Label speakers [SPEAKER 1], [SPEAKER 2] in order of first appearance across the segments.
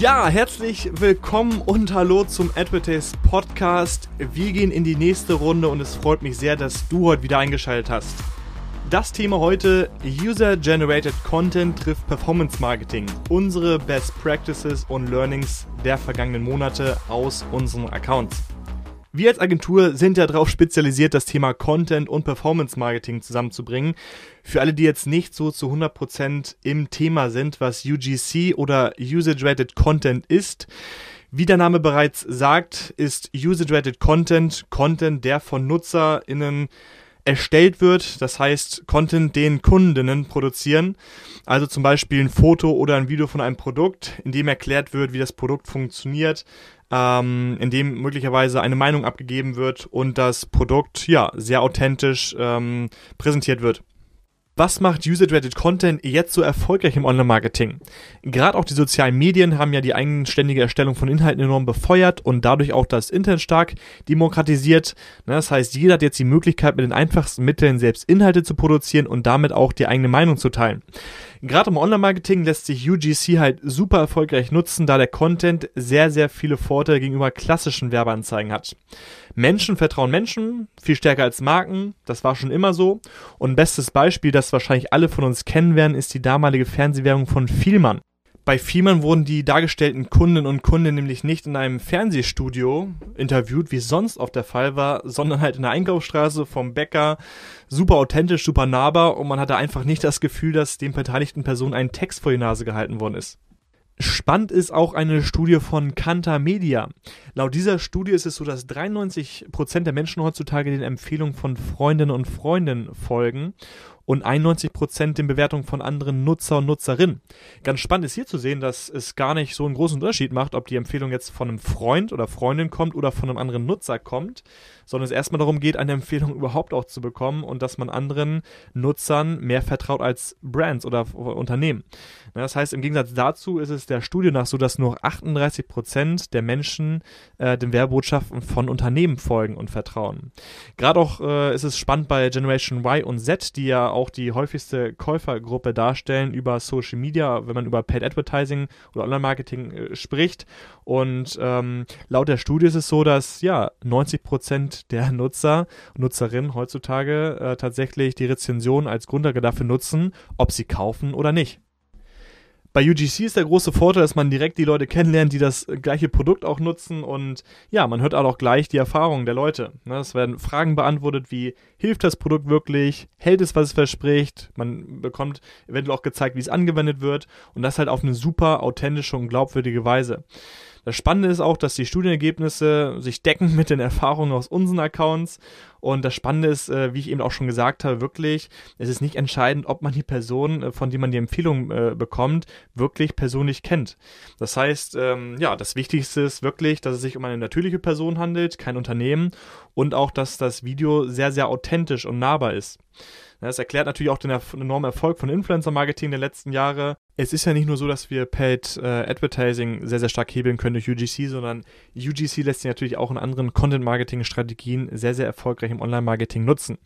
[SPEAKER 1] Ja, herzlich willkommen und hallo zum Advertise Podcast. Wir gehen in die nächste Runde und es freut mich sehr, dass du heute wieder eingeschaltet hast. Das Thema heute User-Generated Content trifft Performance Marketing. Unsere Best Practices und Learnings der vergangenen Monate aus unseren Accounts. Wir als Agentur sind ja darauf spezialisiert, das Thema Content und Performance Marketing zusammenzubringen. Für alle, die jetzt nicht so zu 100% im Thema sind, was UGC oder User-Generated Content ist, wie der Name bereits sagt, ist User-Generated Content Content, der von NutzerInnen erstellt wird. Das heißt, Content, den Kundinnen produzieren. Also zum Beispiel ein Foto oder ein Video von einem Produkt, in dem erklärt wird, wie das Produkt funktioniert, ähm, in dem möglicherweise eine Meinung abgegeben wird und das Produkt ja sehr authentisch ähm, präsentiert wird. Was macht User-Generated Content jetzt so erfolgreich im Online-Marketing? Gerade auch die sozialen Medien haben ja die eigenständige Erstellung von Inhalten enorm befeuert und dadurch auch das Internet stark demokratisiert. Ne, das heißt, jeder hat jetzt die Möglichkeit, mit den einfachsten Mitteln selbst Inhalte zu produzieren und damit auch die eigene Meinung zu teilen. Gerade im Online-Marketing lässt sich UGC halt super erfolgreich nutzen, da der Content sehr, sehr viele Vorteile gegenüber klassischen Werbeanzeigen hat. Menschen vertrauen Menschen viel stärker als Marken. Das war schon immer so. Und bestes Beispiel, das wahrscheinlich alle von uns kennen werden, ist die damalige Fernsehwerbung von Vielmann. Bei Vielmann wurden die dargestellten Kunden und Kunden nämlich nicht in einem Fernsehstudio interviewt, wie sonst oft der Fall war, sondern halt in der Einkaufsstraße vom Bäcker. Super authentisch, super nahbar und man hatte einfach nicht das Gefühl, dass den beteiligten Personen ein Text vor die Nase gehalten worden ist. Spannend ist auch eine Studie von Kanta Media. Laut dieser Studie ist es so, dass 93% der Menschen heutzutage den Empfehlungen von Freundinnen und Freunden folgen und 91% den Bewertungen von anderen Nutzer und Nutzerinnen. Ganz spannend ist hier zu sehen, dass es gar nicht so einen großen Unterschied macht, ob die Empfehlung jetzt von einem Freund oder Freundin kommt oder von einem anderen Nutzer kommt, sondern es erstmal darum geht, eine Empfehlung überhaupt auch zu bekommen und dass man anderen Nutzern mehr vertraut als Brands oder Unternehmen. Das heißt, im Gegensatz dazu ist es der Studie nach so, dass nur 38% der Menschen äh, den Werbotschaften von Unternehmen folgen und vertrauen. Gerade auch äh, ist es spannend bei Generation Y und Z, die ja auch die häufigste Käufergruppe darstellen über Social Media, wenn man über Paid Advertising oder Online-Marketing äh, spricht. Und ähm, laut der Studie ist es so, dass ja 90% der Nutzer Nutzerinnen heutzutage äh, tatsächlich die Rezension als Grundlage dafür nutzen, ob sie kaufen oder nicht. Bei UGC ist der große Vorteil, dass man direkt die Leute kennenlernt, die das gleiche Produkt auch nutzen und ja, man hört auch gleich die Erfahrungen der Leute. Ne, es werden Fragen beantwortet wie, hilft das Produkt wirklich, hält es, was es verspricht, man bekommt eventuell auch gezeigt, wie es angewendet wird und das halt auf eine super authentische und glaubwürdige Weise. Das Spannende ist auch, dass die Studienergebnisse sich decken mit den Erfahrungen aus unseren Accounts. Und das Spannende ist, äh, wie ich eben auch schon gesagt habe, wirklich, es ist nicht entscheidend, ob man die Person, äh, von der man die Empfehlung äh, bekommt, wirklich persönlich kennt. Das heißt, ähm, ja, das Wichtigste ist wirklich, dass es sich um eine natürliche Person handelt, kein Unternehmen und auch, dass das Video sehr, sehr authentisch und nahbar ist. Das erklärt natürlich auch den enormen Erfolg von Influencer-Marketing der letzten Jahre. Es ist ja nicht nur so, dass wir Paid äh, Advertising sehr, sehr stark hebeln können durch UGC, sondern UGC lässt sich natürlich auch in anderen Content-Marketing-Strategien sehr, sehr erfolgreich im Online-Marketing nutzen.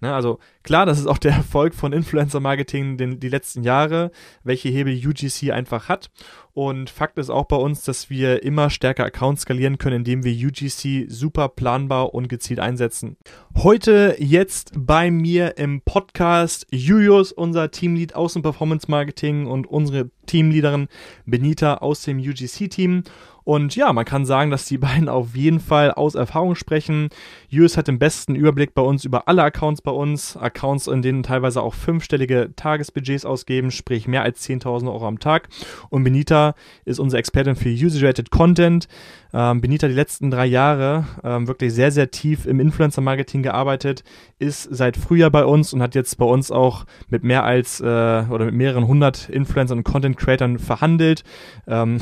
[SPEAKER 1] Ne, also klar, das ist auch der Erfolg von Influencer-Marketing die letzten Jahre, welche Hebel UGC einfach hat. Und Fakt ist auch bei uns, dass wir immer stärker Accounts skalieren können, indem wir UGC super planbar und gezielt einsetzen. Heute jetzt bei mir im Podcast Julius, unser Teamlead aus dem Performance Marketing und unsere Teamleaderin Benita aus dem UGC-Team. Und ja, man kann sagen, dass die beiden auf jeden Fall aus Erfahrung sprechen. Julius hat den besten Überblick bei uns über alle Accounts bei uns. Accounts, in denen teilweise auch fünfstellige Tagesbudgets ausgeben, sprich mehr als 10.000 Euro am Tag. Und Benita ist unsere Expertin für User-Rated Content. Ähm, Benita die letzten drei Jahre ähm, wirklich sehr, sehr tief im Influencer-Marketing gearbeitet, ist seit Frühjahr bei uns und hat jetzt bei uns auch mit mehr als äh, oder mit mehreren hundert Influencern und Content-Creatern verhandelt, ähm,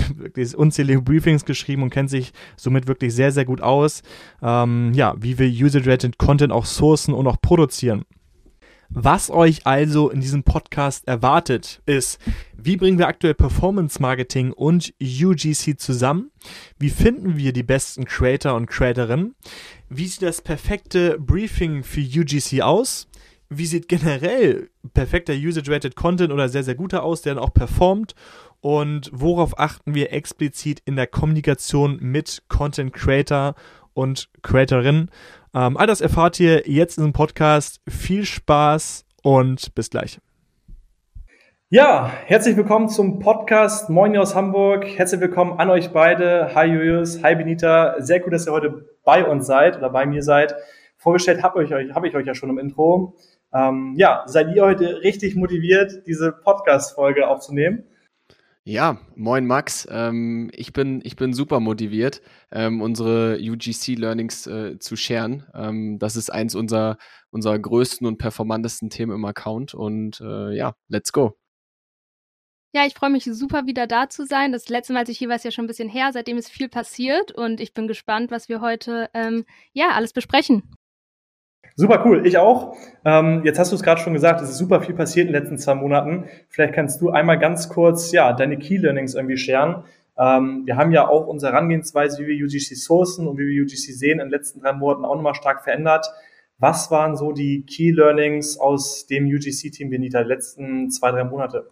[SPEAKER 1] unzählige Briefings geschrieben und kennt sich somit wirklich sehr, sehr gut aus, ähm, ja, wie wir User-Generated Content auch sourcen und auch produzieren. Was euch also in diesem Podcast erwartet, ist, wie bringen wir aktuell Performance Marketing und UGC zusammen? Wie finden wir die besten Creator und Creatorinnen? Wie sieht das perfekte Briefing für UGC aus? Wie sieht generell perfekter User-Generated Content oder sehr, sehr guter aus, der dann auch performt? und worauf achten wir explizit in der Kommunikation mit Content Creator und Creatorinnen. Ähm, all das erfahrt ihr jetzt in diesem Podcast. Viel Spaß und bis gleich.
[SPEAKER 2] Ja, herzlich willkommen zum Podcast. Moin aus Hamburg. Herzlich willkommen an euch beide. Hi Julius, hi Benita. Sehr gut, dass ihr heute bei uns seid oder bei mir seid. Vorgestellt habe ich euch, habe ich euch ja schon im Intro. Ähm, ja, seid ihr heute richtig motiviert, diese Podcast-Folge aufzunehmen?
[SPEAKER 3] Ja, moin Max. Ähm, ich, bin, ich bin super motiviert, ähm, unsere UGC-Learnings äh, zu sharen. Ähm, das ist eins unserer, unserer größten und performantesten Themen im Account. Und äh, ja, let's go.
[SPEAKER 4] Ja, ich freue mich super wieder da zu sein. Das letzte Mal, als ich hier war, ist ja schon ein bisschen her. Seitdem ist viel passiert und ich bin gespannt, was wir heute ähm, ja alles besprechen.
[SPEAKER 2] Super cool, ich auch. Ähm, jetzt hast du es gerade schon gesagt, es ist super viel passiert in den letzten zwei Monaten. Vielleicht kannst du einmal ganz kurz ja deine Key Learnings irgendwie scheren. Ähm, wir haben ja auch unsere Herangehensweise, wie wir UGC sourcen und wie wir UGC sehen, in den letzten drei Monaten auch nochmal stark verändert. Was waren so die Key Learnings aus dem UGC-Team, Benita, die letzten zwei, drei Monate?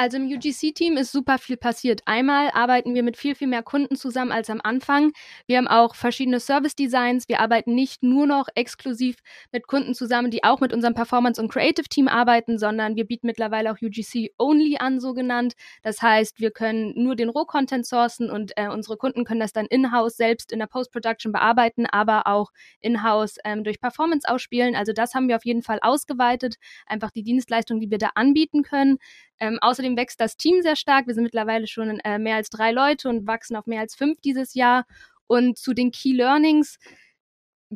[SPEAKER 4] Also im UGC-Team ist super viel passiert. Einmal arbeiten wir mit viel, viel mehr Kunden zusammen als am Anfang. Wir haben auch verschiedene Service-Designs. Wir arbeiten nicht nur noch exklusiv mit Kunden zusammen, die auch mit unserem Performance- und Creative-Team arbeiten, sondern wir bieten mittlerweile auch UGC-Only an, so genannt. Das heißt, wir können nur den Roh-Content sourcen und äh, unsere Kunden können das dann in-house selbst in der Post-Production bearbeiten, aber auch in-house ähm, durch Performance ausspielen. Also das haben wir auf jeden Fall ausgeweitet. Einfach die Dienstleistung, die wir da anbieten können. Ähm, außerdem wächst das Team sehr stark. Wir sind mittlerweile schon äh, mehr als drei Leute und wachsen auf mehr als fünf dieses Jahr. Und zu den Key Learnings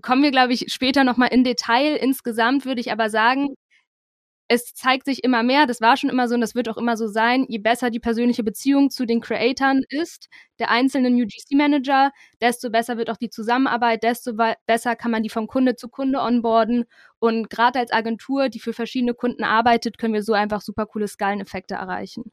[SPEAKER 4] kommen wir, glaube ich, später nochmal in Detail. Insgesamt würde ich aber sagen, es zeigt sich immer mehr, das war schon immer so und das wird auch immer so sein, je besser die persönliche Beziehung zu den Creatoren ist, der einzelnen UGC-Manager, desto besser wird auch die Zusammenarbeit, desto besser kann man die vom Kunde zu Kunde onboarden. Und gerade als Agentur, die für verschiedene Kunden arbeitet, können wir so einfach super coole Skaleneffekte erreichen.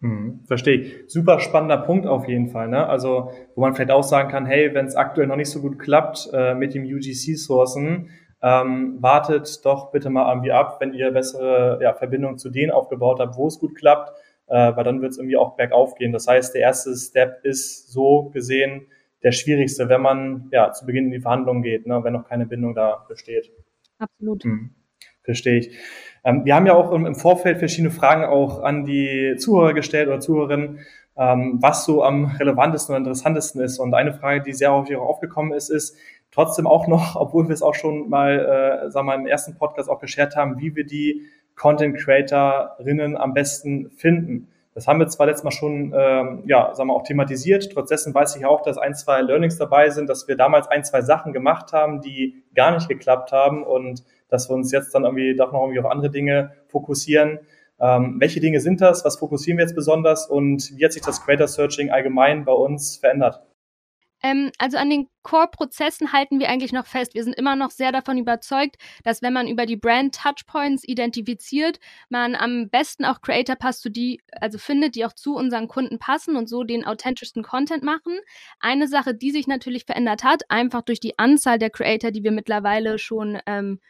[SPEAKER 2] Hm, verstehe ich. Super spannender Punkt auf jeden Fall. Ne? Also, wo man vielleicht auch sagen kann, hey, wenn es aktuell noch nicht so gut klappt äh, mit dem UGC-Sourcen, ähm, wartet doch bitte mal irgendwie ab, wenn ihr bessere ja, Verbindungen zu denen aufgebaut habt, wo es gut klappt, äh, weil dann wird es irgendwie auch bergauf gehen. Das heißt, der erste Step ist so gesehen der schwierigste, wenn man ja zu Beginn in die Verhandlungen geht, ne, wenn noch keine Bindung da besteht.
[SPEAKER 4] Absolut. Hm,
[SPEAKER 2] verstehe ich. Ähm, wir haben ja auch im, im, Vorfeld verschiedene Fragen auch an die Zuhörer gestellt oder Zuhörerinnen, ähm, was so am relevantesten und interessantesten ist. Und eine Frage, die sehr häufig auch aufgekommen ist, ist, trotzdem auch noch, obwohl wir es auch schon mal, äh, sagen wir mal, im ersten Podcast auch geshared haben, wie wir die Content Creatorinnen am besten finden. Das haben wir zwar letztes Mal schon, ähm, ja, sagen wir auch thematisiert. Trotzdem weiß ich auch, dass ein, zwei Learnings dabei sind, dass wir damals ein, zwei Sachen gemacht haben, die gar nicht geklappt haben und dass wir uns jetzt dann irgendwie doch noch irgendwie auf andere Dinge fokussieren. Ähm, welche Dinge sind das? Was fokussieren wir jetzt besonders? Und wie hat sich das Creator Searching allgemein bei uns verändert?
[SPEAKER 4] Ähm, also an den Core-Prozessen halten wir eigentlich noch fest. Wir sind immer noch sehr davon überzeugt, dass wenn man über die Brand-Touchpoints identifiziert, man am besten auch Creator passt zu die, also findet, die auch zu unseren Kunden passen und so den authentischsten Content machen. Eine Sache, die sich natürlich verändert hat, einfach durch die Anzahl der Creator, die wir mittlerweile schon ähm,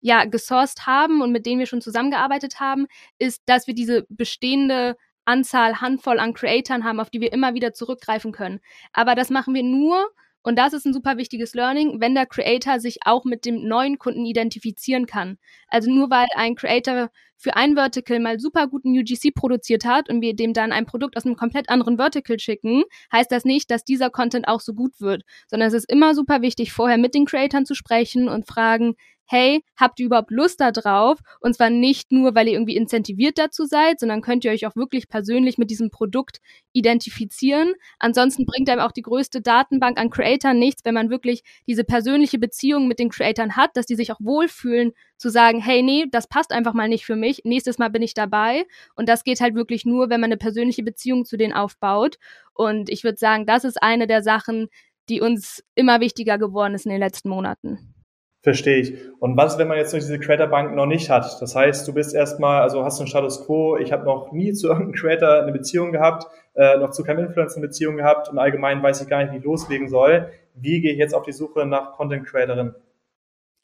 [SPEAKER 4] ja, gesourced haben und mit denen wir schon zusammengearbeitet haben, ist, dass wir diese bestehende Anzahl, Handvoll an Creatoren haben, auf die wir immer wieder zurückgreifen können. Aber das machen wir nur, und das ist ein super wichtiges Learning, wenn der Creator sich auch mit dem neuen Kunden identifizieren kann. Also nur weil ein Creator für ein Vertical mal super guten UGC produziert hat und wir dem dann ein Produkt aus einem komplett anderen Vertical schicken, heißt das nicht, dass dieser Content auch so gut wird, sondern es ist immer super wichtig, vorher mit den Creatoren zu sprechen und fragen, hey, habt ihr überhaupt Lust da drauf? Und zwar nicht nur, weil ihr irgendwie incentiviert dazu seid, sondern könnt ihr euch auch wirklich persönlich mit diesem Produkt identifizieren. Ansonsten bringt einem auch die größte Datenbank an Creatoren nichts, wenn man wirklich diese persönliche Beziehung mit den Creatoren hat, dass die sich auch wohlfühlen, zu sagen, hey, nee, das passt einfach mal nicht für mich, nächstes Mal bin ich dabei. Und das geht halt wirklich nur, wenn man eine persönliche Beziehung zu denen aufbaut. Und ich würde sagen, das ist eine der Sachen, die uns immer wichtiger geworden ist in den letzten Monaten.
[SPEAKER 2] Verstehe ich. Und was, wenn man jetzt diese Creator-Bank noch nicht hat? Das heißt, du bist erstmal, also hast einen Status Quo, ich habe noch nie zu irgendeinem Creator eine Beziehung gehabt, äh, noch zu keinem Influencer eine Beziehung gehabt und allgemein weiß ich gar nicht, wie ich loslegen soll. Wie gehe ich jetzt auf die Suche nach Content Creatorin?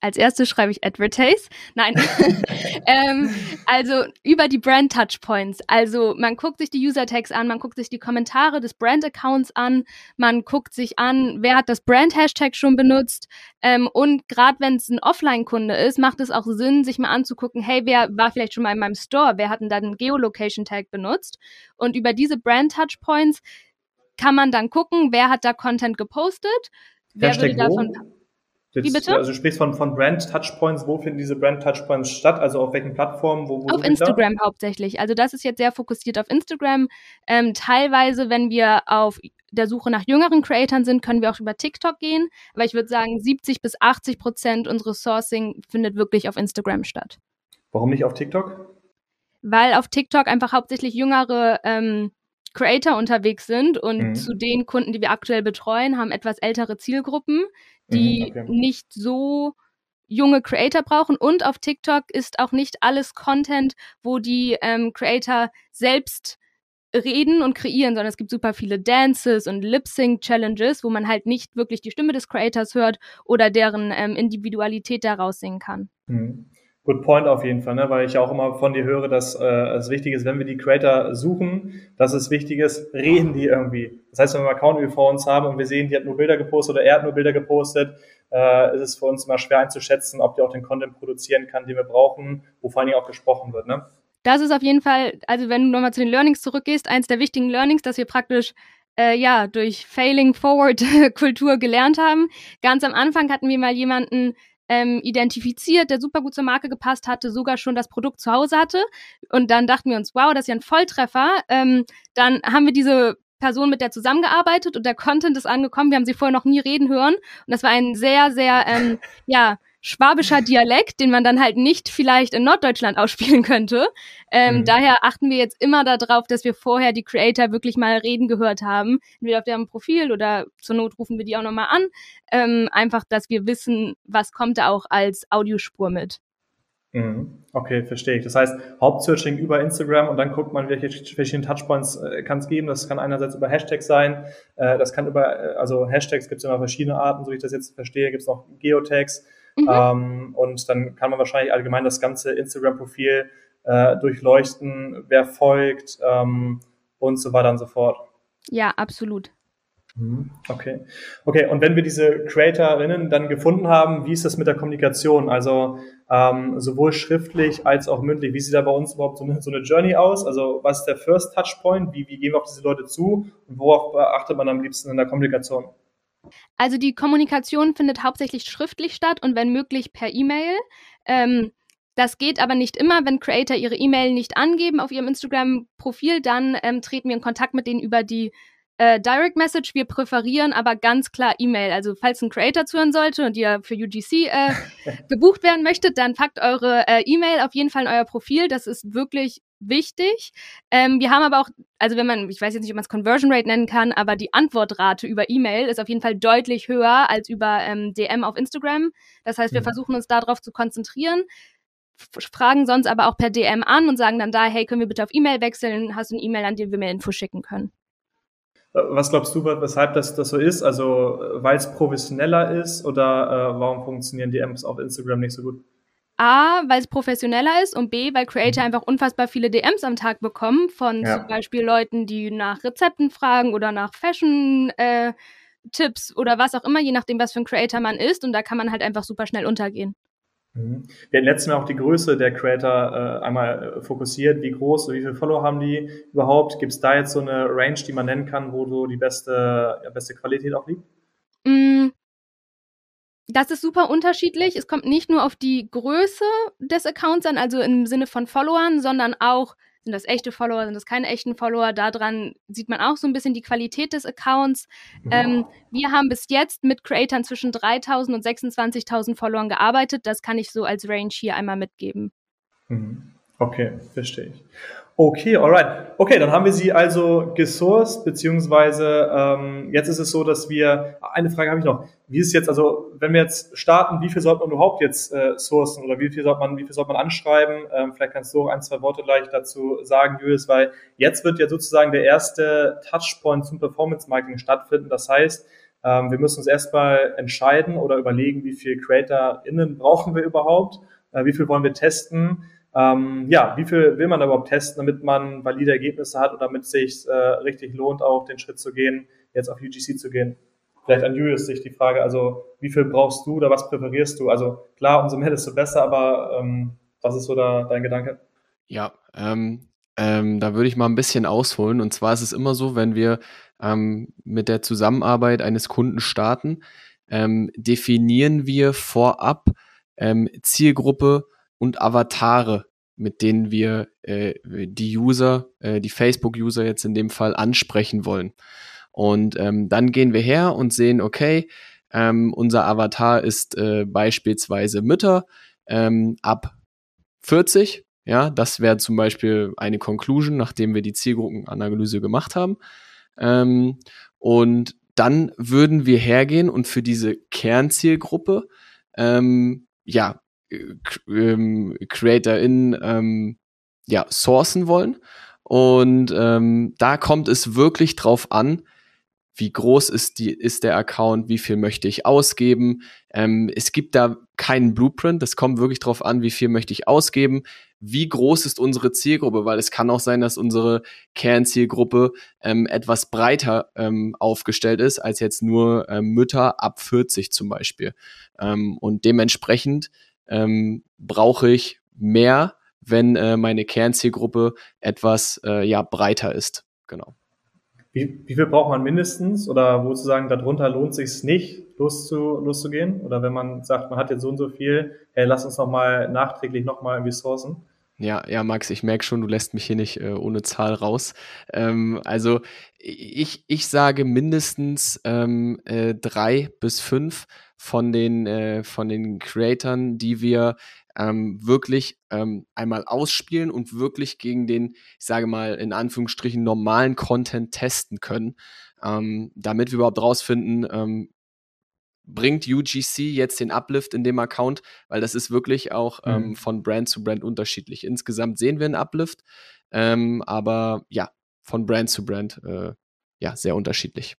[SPEAKER 4] Als erstes schreibe ich Advertise. Nein. ähm, also über die Brand Touchpoints. Also man guckt sich die User Tags an, man guckt sich die Kommentare des Brand Accounts an, man guckt sich an, wer hat das Brand Hashtag schon benutzt. Ähm, und gerade wenn es ein Offline-Kunde ist, macht es auch Sinn, sich mal anzugucken, hey, wer war vielleicht schon mal in meinem Store? Wer hat denn da den Geolocation Tag benutzt? Und über diese Brand Touchpoints kann man dann gucken, wer hat da Content gepostet, wer
[SPEAKER 2] Hashtag
[SPEAKER 4] würde davon.
[SPEAKER 2] wo?
[SPEAKER 4] Wie bitte?
[SPEAKER 2] Also du sprichst von, von Brand Touchpoints. Wo finden diese Brand Touchpoints statt? Also auf welchen Plattformen? Wo, wo
[SPEAKER 4] Auf Instagram da? hauptsächlich. Also das ist jetzt sehr fokussiert auf Instagram. Ähm, teilweise, wenn wir auf der Suche nach jüngeren Creatoren sind, können wir auch über TikTok gehen. Aber ich würde sagen, 70 bis 80 Prozent unseres Sourcing findet wirklich auf Instagram statt.
[SPEAKER 2] Warum nicht auf TikTok?
[SPEAKER 4] Weil auf TikTok einfach hauptsächlich jüngere ähm, Creator unterwegs sind und mhm. zu den Kunden, die wir aktuell betreuen, haben etwas ältere Zielgruppen, die mhm, okay. nicht so junge Creator brauchen. Und auf TikTok ist auch nicht alles Content, wo die ähm, Creator selbst reden und kreieren, sondern es gibt super viele Dances und Lip-Sync-Challenges, wo man halt nicht wirklich die Stimme des Creators hört oder deren ähm, Individualität daraus singen kann.
[SPEAKER 2] Mhm. Good point auf jeden Fall, ne? weil ich auch immer von dir höre, dass äh, es wichtig ist, wenn wir die Creator suchen, dass es wichtig ist, reden die irgendwie. Das heißt, wenn wir einen Account vor uns haben und wir sehen, die hat nur Bilder gepostet oder er hat nur Bilder gepostet, äh, ist es für uns immer schwer einzuschätzen, ob die auch den Content produzieren kann, den wir brauchen, wo vor allen Dingen auch gesprochen wird. Ne?
[SPEAKER 4] Das ist auf jeden Fall, also wenn du nochmal zu den Learnings zurückgehst, eins der wichtigen Learnings, dass wir praktisch äh, ja durch Failing Forward Kultur gelernt haben. Ganz am Anfang hatten wir mal jemanden, ähm, identifiziert, der super gut zur Marke gepasst hatte, sogar schon das Produkt zu Hause hatte. Und dann dachten wir uns, wow, das ist ja ein Volltreffer. Ähm, dann haben wir diese Person mit der zusammengearbeitet und der Content ist angekommen. Wir haben sie vorher noch nie reden hören. Und das war ein sehr, sehr, ähm, ja, schwabischer Dialekt, den man dann halt nicht vielleicht in Norddeutschland ausspielen könnte. Ähm, mhm. Daher achten wir jetzt immer darauf, dass wir vorher die Creator wirklich mal reden gehört haben, entweder auf deren Profil oder zur Not rufen wir die auch nochmal an. Ähm, einfach, dass wir wissen, was kommt da auch als Audiospur mit.
[SPEAKER 2] Mhm. Okay, verstehe ich. Das heißt, Hauptsearching über Instagram und dann guckt man, welche verschiedenen Touchpoints äh, kann es geben. Das kann einerseits über Hashtags sein, äh, das kann über, äh, also Hashtags gibt es immer verschiedene Arten, so wie ich das jetzt verstehe, gibt es noch Geotags, Mhm. Ähm, und dann kann man wahrscheinlich allgemein das ganze Instagram-Profil äh, durchleuchten, wer folgt ähm, und so weiter und so fort.
[SPEAKER 4] Ja, absolut.
[SPEAKER 2] Mhm. Okay. Okay, und wenn wir diese Creatorinnen dann gefunden haben, wie ist das mit der Kommunikation? Also ähm, sowohl schriftlich als auch mündlich. Wie sieht da bei uns überhaupt so eine, so eine Journey aus? Also was ist der First Touchpoint? Wie, wie gehen wir auf diese Leute zu? Und worauf achtet man am liebsten in der Kommunikation?
[SPEAKER 4] Also die Kommunikation findet hauptsächlich schriftlich statt und wenn möglich per E-Mail. Ähm, das geht aber nicht immer, wenn Creator ihre E-Mail nicht angeben auf ihrem Instagram-Profil, dann ähm, treten wir in Kontakt mit denen über die äh, Direct Message. Wir präferieren aber ganz klar E-Mail. Also falls ein Creator zuhören sollte und ihr für UGC äh, gebucht werden möchtet, dann packt eure äh, E-Mail auf jeden Fall in euer Profil. Das ist wirklich wichtig. Ähm, wir haben aber auch, also wenn man, ich weiß jetzt nicht, ob man es Conversion Rate nennen kann, aber die Antwortrate über E-Mail ist auf jeden Fall deutlich höher als über ähm, DM auf Instagram. Das heißt, wir mhm. versuchen uns darauf zu konzentrieren, fragen sonst aber auch per DM an und sagen dann da, hey, können wir bitte auf E-Mail wechseln? Hast du eine E-Mail, an die wir mehr Info schicken können?
[SPEAKER 2] Was glaubst du, weshalb das, das so ist? Also, weil es professioneller ist oder äh, warum funktionieren DMs auf Instagram nicht so gut?
[SPEAKER 4] A, weil es professioneller ist und B, weil Creator mhm. einfach unfassbar viele DMs am Tag bekommen von ja. zum Beispiel Leuten, die nach Rezepten fragen oder nach Fashion äh, Tipps oder was auch immer, je nachdem, was für ein Creator man ist. Und da kann man halt einfach super schnell untergehen.
[SPEAKER 2] Mhm. Wir hatten letztes Mal auch die Größe der Creator äh, einmal äh, fokussiert. Wie groß, wie viele Follower haben die überhaupt? Gibt es da jetzt so eine Range, die man nennen kann, wo so die beste, ja, beste Qualität auch liegt?
[SPEAKER 4] Mm, das ist super unterschiedlich. Es kommt nicht nur auf die Größe des Accounts an, also im Sinne von Followern, sondern auch, sind das echte Follower, sind das keine echten Follower? Daran sieht man auch so ein bisschen die Qualität des Accounts. Ja. Ähm, wir haben bis jetzt mit Creatern zwischen 3000 und 26.000 Followern gearbeitet. Das kann ich so als Range hier einmal mitgeben.
[SPEAKER 2] Mhm. Okay, verstehe ich. Okay, alright. Okay, dann haben wir sie also gesourced, beziehungsweise ähm, jetzt ist es so, dass wir, eine Frage habe ich noch, wie ist jetzt, also wenn wir jetzt starten, wie viel sollte man überhaupt jetzt äh, sourcen oder wie viel sollte man, wie viel sollte man anschreiben? Ähm, vielleicht kannst du auch ein, zwei Worte gleich dazu sagen, Julius, weil jetzt wird ja sozusagen der erste Touchpoint zum Performance Marketing stattfinden. Das heißt, ähm, wir müssen uns erstmal entscheiden oder überlegen, wie viel CreatorInnen brauchen wir überhaupt, äh, wie viel wollen wir testen, ähm, ja, wie viel will man überhaupt testen, damit man valide Ergebnisse hat und damit es sich äh, richtig lohnt, auch den Schritt zu gehen, jetzt auf UGC zu gehen. Vielleicht an Julius sich die Frage, also wie viel brauchst du oder was präferierst du? Also klar, umso mehr, desto besser, aber ähm, was ist so da dein Gedanke?
[SPEAKER 3] Ja, ähm, ähm, da würde ich mal ein bisschen ausholen. Und zwar ist es immer so, wenn wir ähm, mit der Zusammenarbeit eines Kunden starten, ähm, definieren wir vorab ähm, Zielgruppe und Avatare, mit denen wir äh, die User, äh, die Facebook-User jetzt in dem Fall ansprechen wollen. Und ähm, dann gehen wir her und sehen, okay, ähm, unser Avatar ist äh, beispielsweise Mütter ähm, ab 40. Ja, das wäre zum Beispiel eine Conclusion, nachdem wir die Zielgruppenanalyse gemacht haben. Ähm, und dann würden wir hergehen und für diese Kernzielgruppe ähm, ja ähm, CreatorInnen ähm, ja, sourcen wollen. Und ähm, da kommt es wirklich drauf an, wie groß ist, die, ist der Account, wie viel möchte ich ausgeben. Ähm, es gibt da keinen Blueprint, das kommt wirklich drauf an, wie viel möchte ich ausgeben, wie groß ist unsere Zielgruppe, weil es kann auch sein, dass unsere Kernzielgruppe ähm, etwas breiter ähm, aufgestellt ist, als jetzt nur ähm, Mütter ab 40 zum Beispiel. Ähm, und dementsprechend ähm, brauche ich mehr, wenn äh, meine Kernzielgruppe etwas äh, ja breiter ist. Genau.
[SPEAKER 2] Wie, wie viel braucht man mindestens oder wo zu sagen, darunter lohnt sich nicht, loszu, loszugehen? Oder wenn man sagt, man hat jetzt so und so viel, hey, lass uns nochmal nachträglich nochmal irgendwie sourcen?
[SPEAKER 3] Ja, ja, Max, ich merke schon, du lässt mich hier nicht äh, ohne Zahl raus. Ähm, also ich, ich sage mindestens ähm, äh, drei bis fünf von den, äh, von den Creatoren, die wir ähm, wirklich ähm, einmal ausspielen und wirklich gegen den, ich sage mal, in Anführungsstrichen normalen Content testen können, ähm, damit wir überhaupt rausfinden, ähm, bringt UGC jetzt den Uplift in dem Account, weil das ist wirklich auch ähm, mhm. ähm, von Brand zu Brand unterschiedlich. Insgesamt sehen wir einen Uplift, ähm, aber ja, von Brand zu Brand äh, ja sehr unterschiedlich.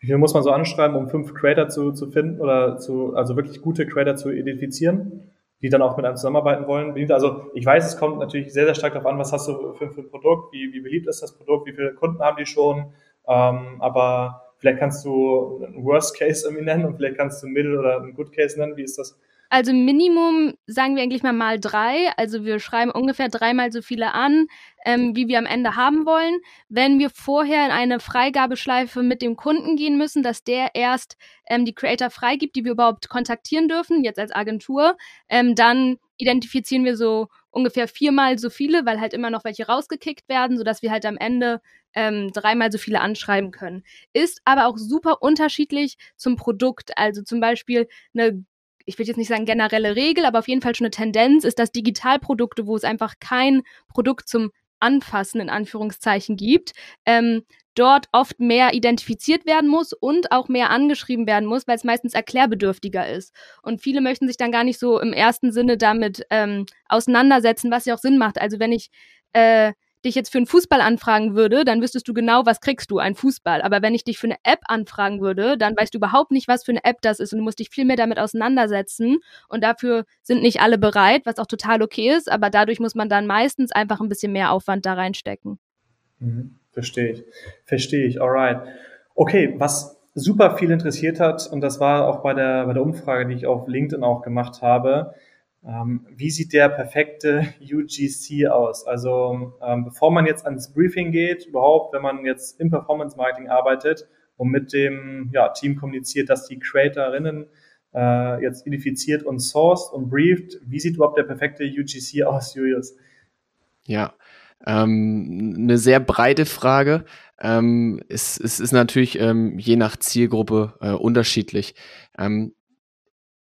[SPEAKER 2] Wie viel muss man so anschreiben, um fünf Creator zu, zu finden oder zu, also wirklich gute Creator zu identifizieren, die dann auch mit einem zusammenarbeiten wollen? Also ich weiß, es kommt natürlich sehr, sehr stark darauf an, was hast du für, für ein Produkt, wie, wie beliebt ist das Produkt, wie viele Kunden haben die schon, ähm, aber vielleicht kannst du einen Worst Case irgendwie nennen und vielleicht kannst du einen Middle oder einen Good Case nennen, wie ist das?
[SPEAKER 4] Also Minimum sagen wir eigentlich mal mal drei. Also wir schreiben ungefähr dreimal so viele an, ähm, wie wir am Ende haben wollen. Wenn wir vorher in eine Freigabeschleife mit dem Kunden gehen müssen, dass der erst ähm, die Creator freigibt, die wir überhaupt kontaktieren dürfen, jetzt als Agentur, ähm, dann identifizieren wir so ungefähr viermal so viele, weil halt immer noch welche rausgekickt werden, sodass wir halt am Ende ähm, dreimal so viele anschreiben können. Ist aber auch super unterschiedlich zum Produkt. Also zum Beispiel eine ich will jetzt nicht sagen generelle Regel, aber auf jeden Fall schon eine Tendenz ist, dass Digitalprodukte, wo es einfach kein Produkt zum Anfassen in Anführungszeichen gibt, ähm, dort oft mehr identifiziert werden muss und auch mehr angeschrieben werden muss, weil es meistens erklärbedürftiger ist. Und viele möchten sich dann gar nicht so im ersten Sinne damit ähm, auseinandersetzen, was ja auch Sinn macht. Also wenn ich äh, dich jetzt für einen Fußball anfragen würde, dann wüsstest du genau, was kriegst du, ein Fußball. Aber wenn ich dich für eine App anfragen würde, dann weißt du überhaupt nicht, was für eine App das ist und du musst dich viel mehr damit auseinandersetzen. Und dafür sind nicht alle bereit, was auch total okay ist, aber dadurch muss man dann meistens einfach ein bisschen mehr Aufwand da reinstecken.
[SPEAKER 2] Mhm, verstehe ich. Verstehe ich, alright. Okay, was super viel interessiert hat, und das war auch bei der, bei der Umfrage, die ich auf LinkedIn auch gemacht habe, ähm, wie sieht der perfekte UGC aus? Also ähm, bevor man jetzt ans Briefing geht, überhaupt, wenn man jetzt im Performance Marketing arbeitet und mit dem ja, Team kommuniziert, dass die Creatorinnen äh, jetzt identifiziert und sourced und brieft, wie sieht überhaupt der perfekte UGC aus, Julius?
[SPEAKER 3] Ja, ähm, eine sehr breite Frage. Ähm, es, es ist natürlich ähm, je nach Zielgruppe äh, unterschiedlich. Ähm,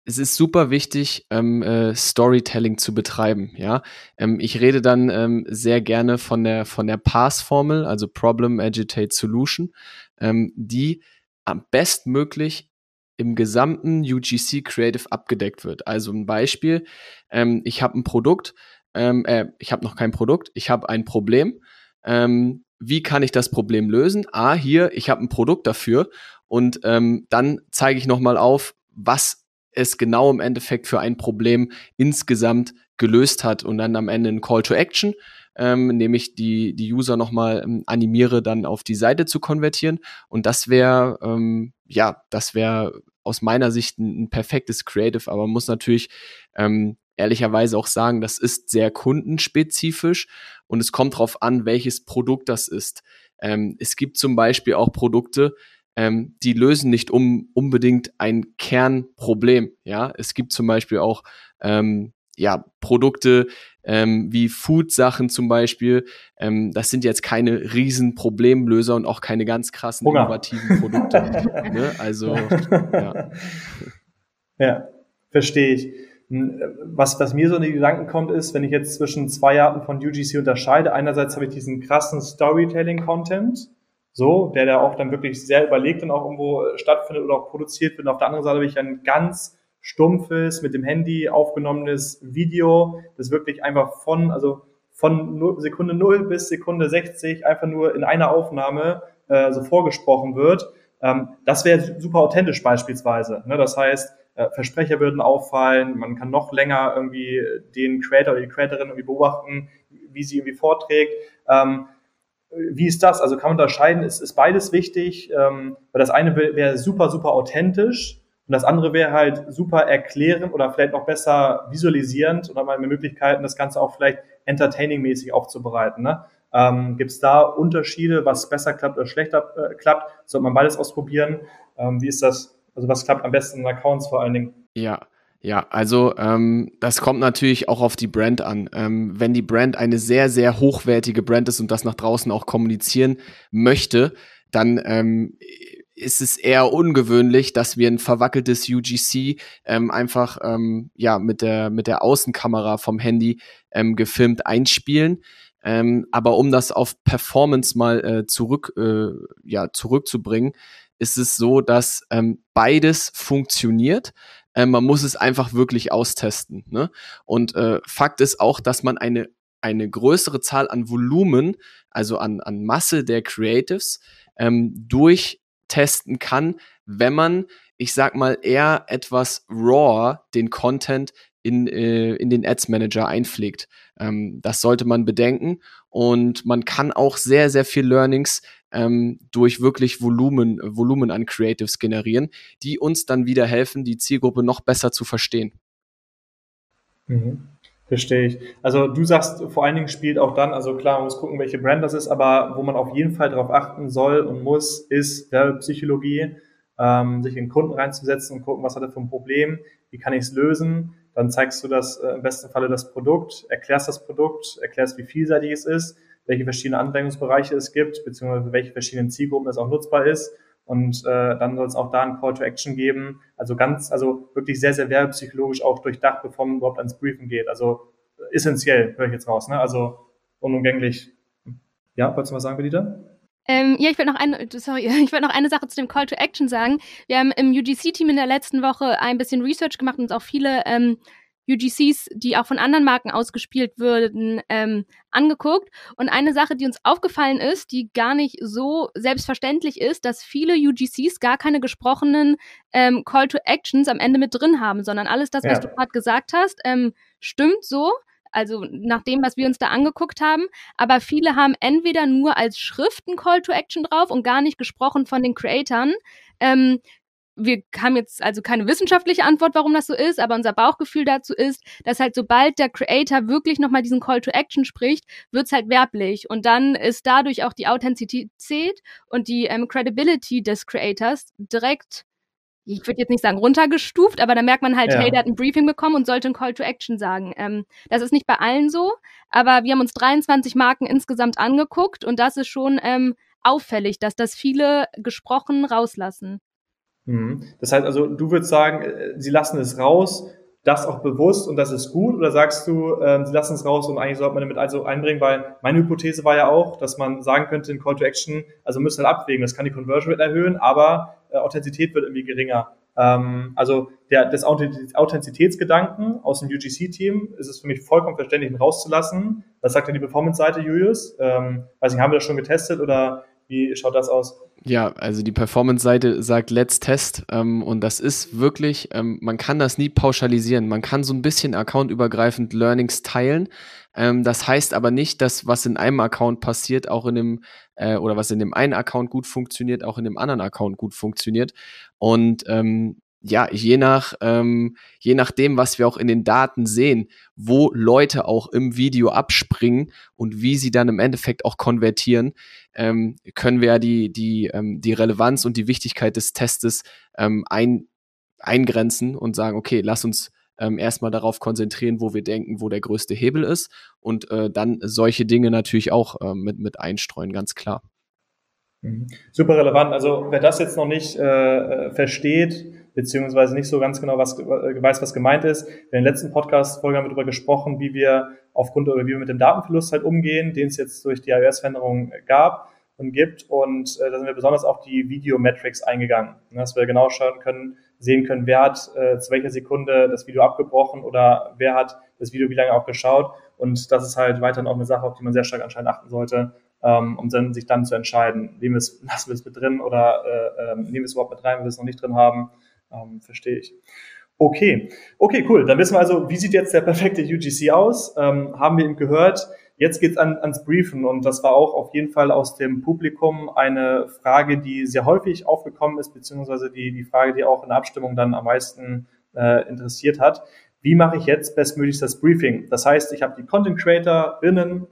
[SPEAKER 3] es ist super wichtig, ähm, äh, Storytelling zu betreiben. Ja, ähm, ich rede dann ähm, sehr gerne von der von der Pass-Formel, also Problem Agitate Solution, ähm, die am bestmöglich im gesamten UGC Creative abgedeckt wird. Also ein Beispiel: ähm, Ich habe ein Produkt, ähm, äh, ich habe noch kein Produkt, ich habe ein Problem. Ähm, wie kann ich das Problem lösen? Ah, hier, ich habe ein Produkt dafür und ähm, dann zeige ich nochmal auf, was es genau im Endeffekt für ein Problem insgesamt gelöst hat und dann am Ende ein Call to Action, ähm, nämlich die, die User nochmal ähm, animiere, dann auf die Seite zu konvertieren. Und das wäre, ähm, ja, das wäre aus meiner Sicht ein, ein, perfektes Creative, aber man muss natürlich ähm, ehrlicherweise auch sagen, das ist sehr kundenspezifisch und es kommt darauf an, welches Produkt das ist. Ähm, es gibt zum Beispiel auch Produkte, ähm, die lösen nicht um, unbedingt ein Kernproblem. Ja, es gibt zum Beispiel auch ähm, ja, Produkte ähm, wie Food-Sachen zum Beispiel. Ähm, das sind jetzt keine riesen Problemlöser und auch keine ganz krassen Hunger. innovativen Produkte. ne? Also ja.
[SPEAKER 1] ja, verstehe ich. Hm, was, was mir so in die Gedanken kommt, ist, wenn ich jetzt zwischen zwei Arten von UGC unterscheide, einerseits habe ich diesen krassen Storytelling-Content, so, der da auch dann wirklich sehr überlegt und auch irgendwo stattfindet oder auch produziert wird. Und auf der anderen Seite habe ich ein ganz stumpfes, mit dem Handy aufgenommenes Video, das wirklich einfach von, also von Sekunde 0 bis Sekunde 60 einfach nur in einer Aufnahme äh, so vorgesprochen wird. Ähm, das wäre super authentisch beispielsweise. Ne? Das heißt, äh, Versprecher würden auffallen, man kann noch länger irgendwie den Creator oder die Creatorin irgendwie beobachten, wie sie irgendwie vorträgt. Ähm, wie ist das? Also kann man unterscheiden, ist, ist beides wichtig, ähm, weil das eine wäre super, super authentisch und das andere wäre halt super erklärend oder vielleicht noch besser visualisierend und hat man Möglichkeiten, das Ganze auch vielleicht entertaining-mäßig aufzubereiten. Ne? Ähm, Gibt es da Unterschiede, was besser klappt oder schlechter äh, klappt? Sollte man beides ausprobieren? Ähm, wie ist das? Also was klappt am besten in Accounts vor allen Dingen?
[SPEAKER 3] Ja, ja, also ähm, das kommt natürlich auch auf die Brand an. Ähm, wenn die Brand eine sehr, sehr hochwertige Brand ist und das nach draußen auch kommunizieren möchte, dann ähm, ist es eher ungewöhnlich, dass wir ein verwackeltes UGC ähm, einfach ähm, ja mit der mit der Außenkamera vom Handy ähm, gefilmt einspielen. Ähm, aber um das auf Performance mal äh, zurück äh, ja zurückzubringen, ist es so, dass ähm, beides funktioniert. Äh, man muss es einfach wirklich austesten. Ne? Und äh, Fakt ist auch, dass man eine, eine größere Zahl an Volumen, also an, an Masse der Creatives, ähm, durchtesten kann, wenn man, ich sag mal, eher etwas raw den Content in, äh, in den Ads Manager einpflegt. Ähm, das sollte man bedenken. Und man kann auch sehr, sehr viel Learnings ähm, durch wirklich Volumen, Volumen an Creatives generieren, die uns dann wieder helfen, die Zielgruppe noch besser zu verstehen.
[SPEAKER 1] Mhm. Verstehe ich. Also du sagst, vor allen Dingen spielt auch dann, also klar, man muss gucken, welche Brand das ist, aber wo man auf jeden Fall darauf achten soll und muss, ist Werbepsychologie, ähm, sich in Kunden reinzusetzen und gucken, was hat er für ein Problem, wie kann ich es lösen. Dann zeigst du das äh, im besten Falle das Produkt, erklärst das Produkt, erklärst, wie vielseitig es ist welche verschiedenen Anwendungsbereiche es gibt, beziehungsweise welche verschiedenen Zielgruppen es auch nutzbar ist. Und äh, dann soll es auch da ein Call to Action geben. Also ganz, also wirklich sehr, sehr werbepsychologisch auch durchdacht, bevor man überhaupt ans Briefing geht. Also äh, essentiell, höre ich jetzt raus, ne? Also unumgänglich. Ja, wolltest du was sagen, Benita?
[SPEAKER 4] Ähm, ja, ich wollte noch eine, sorry, ich wollte noch eine Sache zu dem Call to Action sagen. Wir haben im UGC-Team in der letzten Woche ein bisschen Research gemacht und uns auch viele ähm, UGCs, die auch von anderen Marken ausgespielt würden, ähm, angeguckt. Und eine Sache, die uns aufgefallen ist, die gar nicht so selbstverständlich ist, dass viele UGCs gar keine gesprochenen ähm, Call to Actions am Ende mit drin haben, sondern alles das, was du gerade gesagt hast, ähm, stimmt so. Also nach dem, was wir uns da angeguckt haben. Aber viele haben entweder nur als Schrift ein Call to Action drauf und gar nicht gesprochen von den Creatoren. Ähm, wir haben jetzt also keine wissenschaftliche Antwort, warum das so ist, aber unser Bauchgefühl dazu ist, dass halt sobald der Creator wirklich nochmal diesen Call to Action spricht, wird's halt werblich und dann ist dadurch auch die Authentizität und die ähm, Credibility des Creators direkt, ich würde jetzt nicht sagen runtergestuft, aber da merkt man halt, ja. hey, der hat ein Briefing bekommen und sollte ein Call to Action sagen. Ähm, das ist nicht bei allen so, aber wir haben uns 23 Marken insgesamt angeguckt und das ist schon ähm, auffällig, dass das viele gesprochen rauslassen.
[SPEAKER 1] Mhm. Das heißt also, du würdest sagen, äh, sie lassen es raus, das auch bewusst und das ist gut, oder sagst du, äh, sie lassen es raus und eigentlich sollte man damit also einbringen, weil meine Hypothese war ja auch, dass man sagen könnte, in Call to Action, also müssen halt abwägen, das kann die Conversion Rate erhöhen, aber äh, Authentizität wird irgendwie geringer. Ähm, also der, des Authentizitätsgedanken aus dem UGC-Team ist es für mich vollkommen verständlich, ihn rauszulassen. Was sagt denn die Performance-Seite, Julius? Ähm, weiß nicht, haben wir das schon getestet oder Wie schaut das aus?
[SPEAKER 3] Ja, also die Performance-Seite sagt Let's Test ähm, und das ist wirklich, ähm, man kann das nie pauschalisieren. Man kann so ein bisschen accountübergreifend Learnings teilen. Ähm, das heißt aber nicht, dass was in einem Account passiert, auch in dem äh, oder was in dem einen Account gut funktioniert, auch in dem anderen Account gut funktioniert. Und ähm, ja, je nach, ähm, je nachdem, was wir auch in den Daten sehen, wo Leute auch im Video abspringen und wie sie dann im Endeffekt auch konvertieren, ähm, können wir ja die, die, ähm, die Relevanz und die Wichtigkeit des Testes ähm, ein, eingrenzen und sagen, okay, lass uns ähm, erstmal darauf konzentrieren, wo wir denken, wo der größte Hebel ist und äh, dann solche Dinge natürlich auch äh, mit, mit einstreuen, ganz klar.
[SPEAKER 1] Mhm. Super relevant. Also wer das jetzt noch nicht äh, versteht, beziehungsweise nicht so ganz genau was, äh, weiß, was gemeint ist. In den letzten Podcast-Folgen haben wir darüber gesprochen, wie wir aufgrund oder wie wir mit dem Datenverlust halt umgehen, den es jetzt durch die iOS-Veränderung gab und gibt. Und äh, da sind wir besonders auf die Video-Metrics eingegangen, ne, dass wir genau schauen können, sehen können, wer hat äh, zu welcher Sekunde das Video abgebrochen oder wer hat das Video wie lange auch geschaut. Und das ist halt weiterhin auch eine Sache, auf die man sehr stark anscheinend achten sollte, ähm, um dann, sich dann zu entscheiden, nehmen wir es, lassen wir es mit drin oder äh, äh, nehmen wir es überhaupt mit rein, wenn wir es noch nicht drin haben. Ähm, verstehe ich. Okay, okay, cool. Dann wissen wir also, wie sieht jetzt der perfekte UGC aus? Ähm, haben wir eben gehört. Jetzt geht's an, ans Briefen und das war auch auf jeden Fall aus dem Publikum eine Frage, die sehr häufig aufgekommen ist, beziehungsweise die, die Frage, die auch in der Abstimmung dann am meisten äh, interessiert hat. Wie mache ich jetzt bestmöglichst das Briefing? Das heißt, ich habe die Content Creatorinnen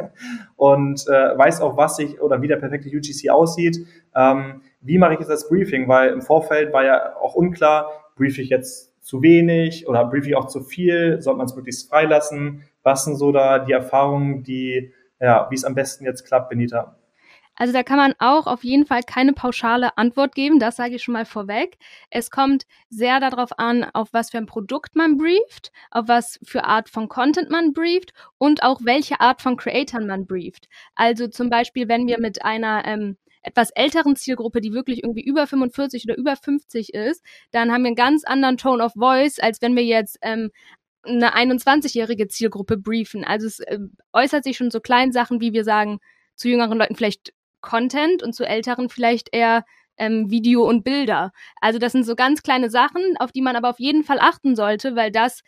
[SPEAKER 1] und äh, weiß auch, was ich oder wie der perfekte UGC aussieht. Ähm, wie mache ich jetzt das Briefing? Weil im Vorfeld war ja auch unklar, brief ich jetzt zu wenig oder brief ich auch zu viel? Sollte man es möglichst freilassen? Was sind so da die Erfahrungen, die, ja, wie es am besten jetzt klappt, Benita?
[SPEAKER 4] Also da kann man auch auf jeden Fall keine pauschale Antwort geben, das sage ich schon mal vorweg. Es kommt sehr darauf an, auf was für ein Produkt man brieft, auf was für Art von Content man brieft und auch welche Art von Creatoren man brieft. Also zum Beispiel, wenn wir mit einer ähm, etwas älteren Zielgruppe, die wirklich irgendwie über 45 oder über 50 ist, dann haben wir einen ganz anderen Tone of Voice, als wenn wir jetzt ähm, eine 21-jährige Zielgruppe briefen. Also es äh, äußert sich schon so kleinen Sachen, wie wir sagen, zu jüngeren Leuten vielleicht Content und zu älteren vielleicht eher ähm, Video und Bilder. Also das sind so ganz kleine Sachen, auf die man aber auf jeden Fall achten sollte, weil das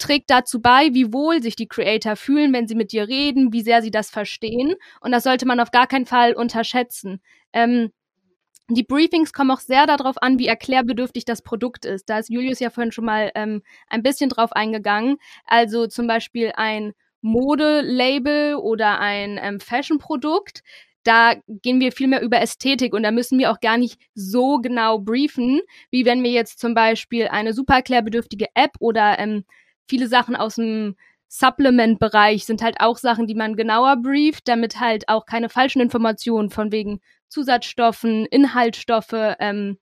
[SPEAKER 4] trägt dazu bei, wie wohl sich die Creator fühlen, wenn sie mit dir reden, wie sehr sie das verstehen. Und das sollte man auf gar keinen Fall unterschätzen. Ähm, die Briefings kommen auch sehr darauf an, wie erklärbedürftig das Produkt ist. Da ist Julius ja vorhin schon mal ähm, ein bisschen drauf eingegangen. Also zum Beispiel ein Modelabel oder ein ähm, Fashion-Produkt. Da gehen wir viel mehr über Ästhetik und da müssen wir auch gar nicht so genau briefen, wie wenn wir jetzt zum Beispiel eine super erklärbedürftige App oder ähm, viele Sachen aus dem Supplement-Bereich sind halt auch Sachen, die man genauer brieft, damit halt auch keine falschen Informationen von wegen Zusatzstoffen, Inhaltsstoffe ähm,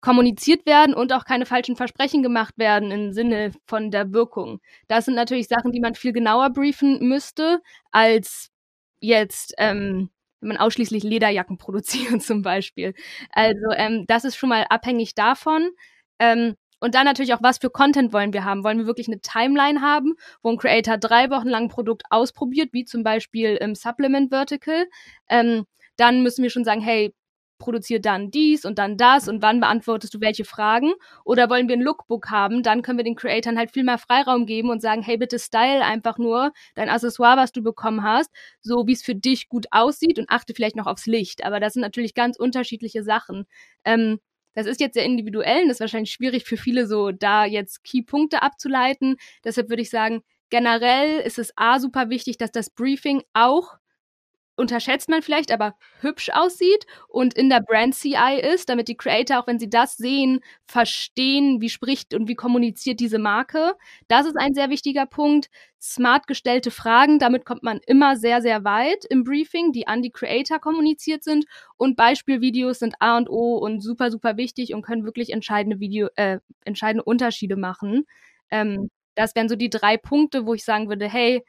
[SPEAKER 4] kommuniziert werden und auch keine falschen Versprechen gemacht werden im Sinne von der Wirkung. Das sind natürlich Sachen, die man viel genauer briefen müsste, als jetzt, ähm, wenn man ausschließlich Lederjacken produziert zum Beispiel. Also ähm, das ist schon mal abhängig davon. Ähm, und dann natürlich auch, was für Content wollen wir haben? Wollen wir wirklich eine Timeline haben, wo ein Creator drei Wochen lang ein Produkt ausprobiert, wie zum Beispiel im Supplement Vertical? Ähm, dann müssen wir schon sagen, hey, produziert dann dies und dann das und wann beantwortest du welche Fragen? Oder wollen wir ein Lookbook haben? Dann können wir den Creatoren halt viel mehr Freiraum geben und sagen, hey, bitte style einfach nur dein Accessoire, was du bekommen hast, so wie es für dich gut aussieht und achte vielleicht noch aufs Licht. Aber das sind natürlich ganz unterschiedliche Sachen. Ähm, das ist jetzt sehr individuell und ist wahrscheinlich schwierig für viele so da jetzt Key-Punkte abzuleiten. Deshalb würde ich sagen, generell ist es A super wichtig, dass das Briefing auch unterschätzt man vielleicht, aber hübsch aussieht und in der Brand CI ist, damit die Creator, auch wenn sie das sehen, verstehen, wie spricht und wie kommuniziert diese Marke. Das ist ein sehr wichtiger Punkt. Smart gestellte Fragen, damit kommt man immer sehr, sehr weit im Briefing, die an die Creator kommuniziert sind. Und Beispielvideos sind A und O und super, super wichtig und können wirklich entscheidende Video, äh, entscheidende Unterschiede machen. Ähm, das wären so die drei Punkte, wo ich sagen würde, hey,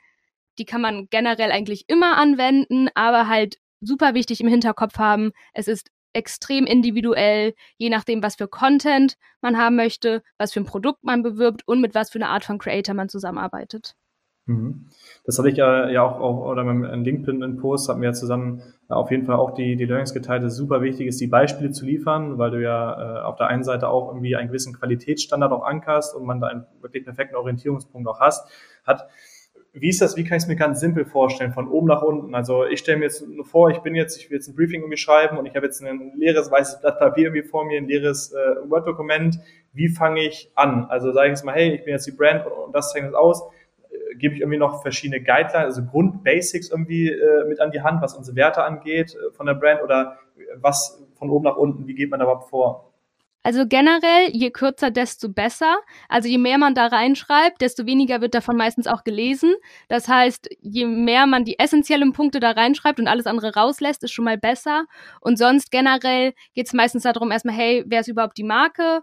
[SPEAKER 4] die kann man generell eigentlich immer anwenden, aber halt super wichtig im Hinterkopf haben, es ist extrem individuell, je nachdem, was für Content man haben möchte, was für ein Produkt man bewirbt und mit was für einer Art von Creator man zusammenarbeitet.
[SPEAKER 2] Mhm. Das hatte ich ja, ja auch, auch oder beim LinkedIn-Post hatten wir ja zusammen auf jeden Fall auch die, die Learnings geteilt, es super wichtig ist, die Beispiele zu liefern, weil du ja äh, auf der einen Seite auch irgendwie einen gewissen Qualitätsstandard auch ankerst und man da einen wirklich perfekten Orientierungspunkt auch hast, hat. Wie ist das, wie kann ich es mir ganz simpel vorstellen, von oben nach unten? Also ich stelle mir jetzt nur vor, ich bin jetzt, ich will jetzt ein Briefing irgendwie schreiben und ich habe jetzt ein leeres weißes Blatt Papier irgendwie vor mir, ein leeres äh, Word-Dokument. Wie fange ich an? Also sage ich jetzt mal, hey, ich bin jetzt die Brand und, das zeichnet aus gebe ich irgendwie noch verschiedene Guidelines, also Grundbasics irgendwie äh, mit an die Hand, was unsere Werte angeht äh, von der Brand oder was von oben nach unten, wie geht man da überhaupt vor?
[SPEAKER 4] Also generell, je kürzer, desto besser. Also je mehr man da reinschreibt, desto weniger wird davon meistens auch gelesen. Das heißt, je mehr man die essentiellen Punkte da reinschreibt und alles andere rauslässt, ist schon mal besser. Und sonst generell geht es meistens darum, erstmal, hey, wer ist überhaupt die Marke?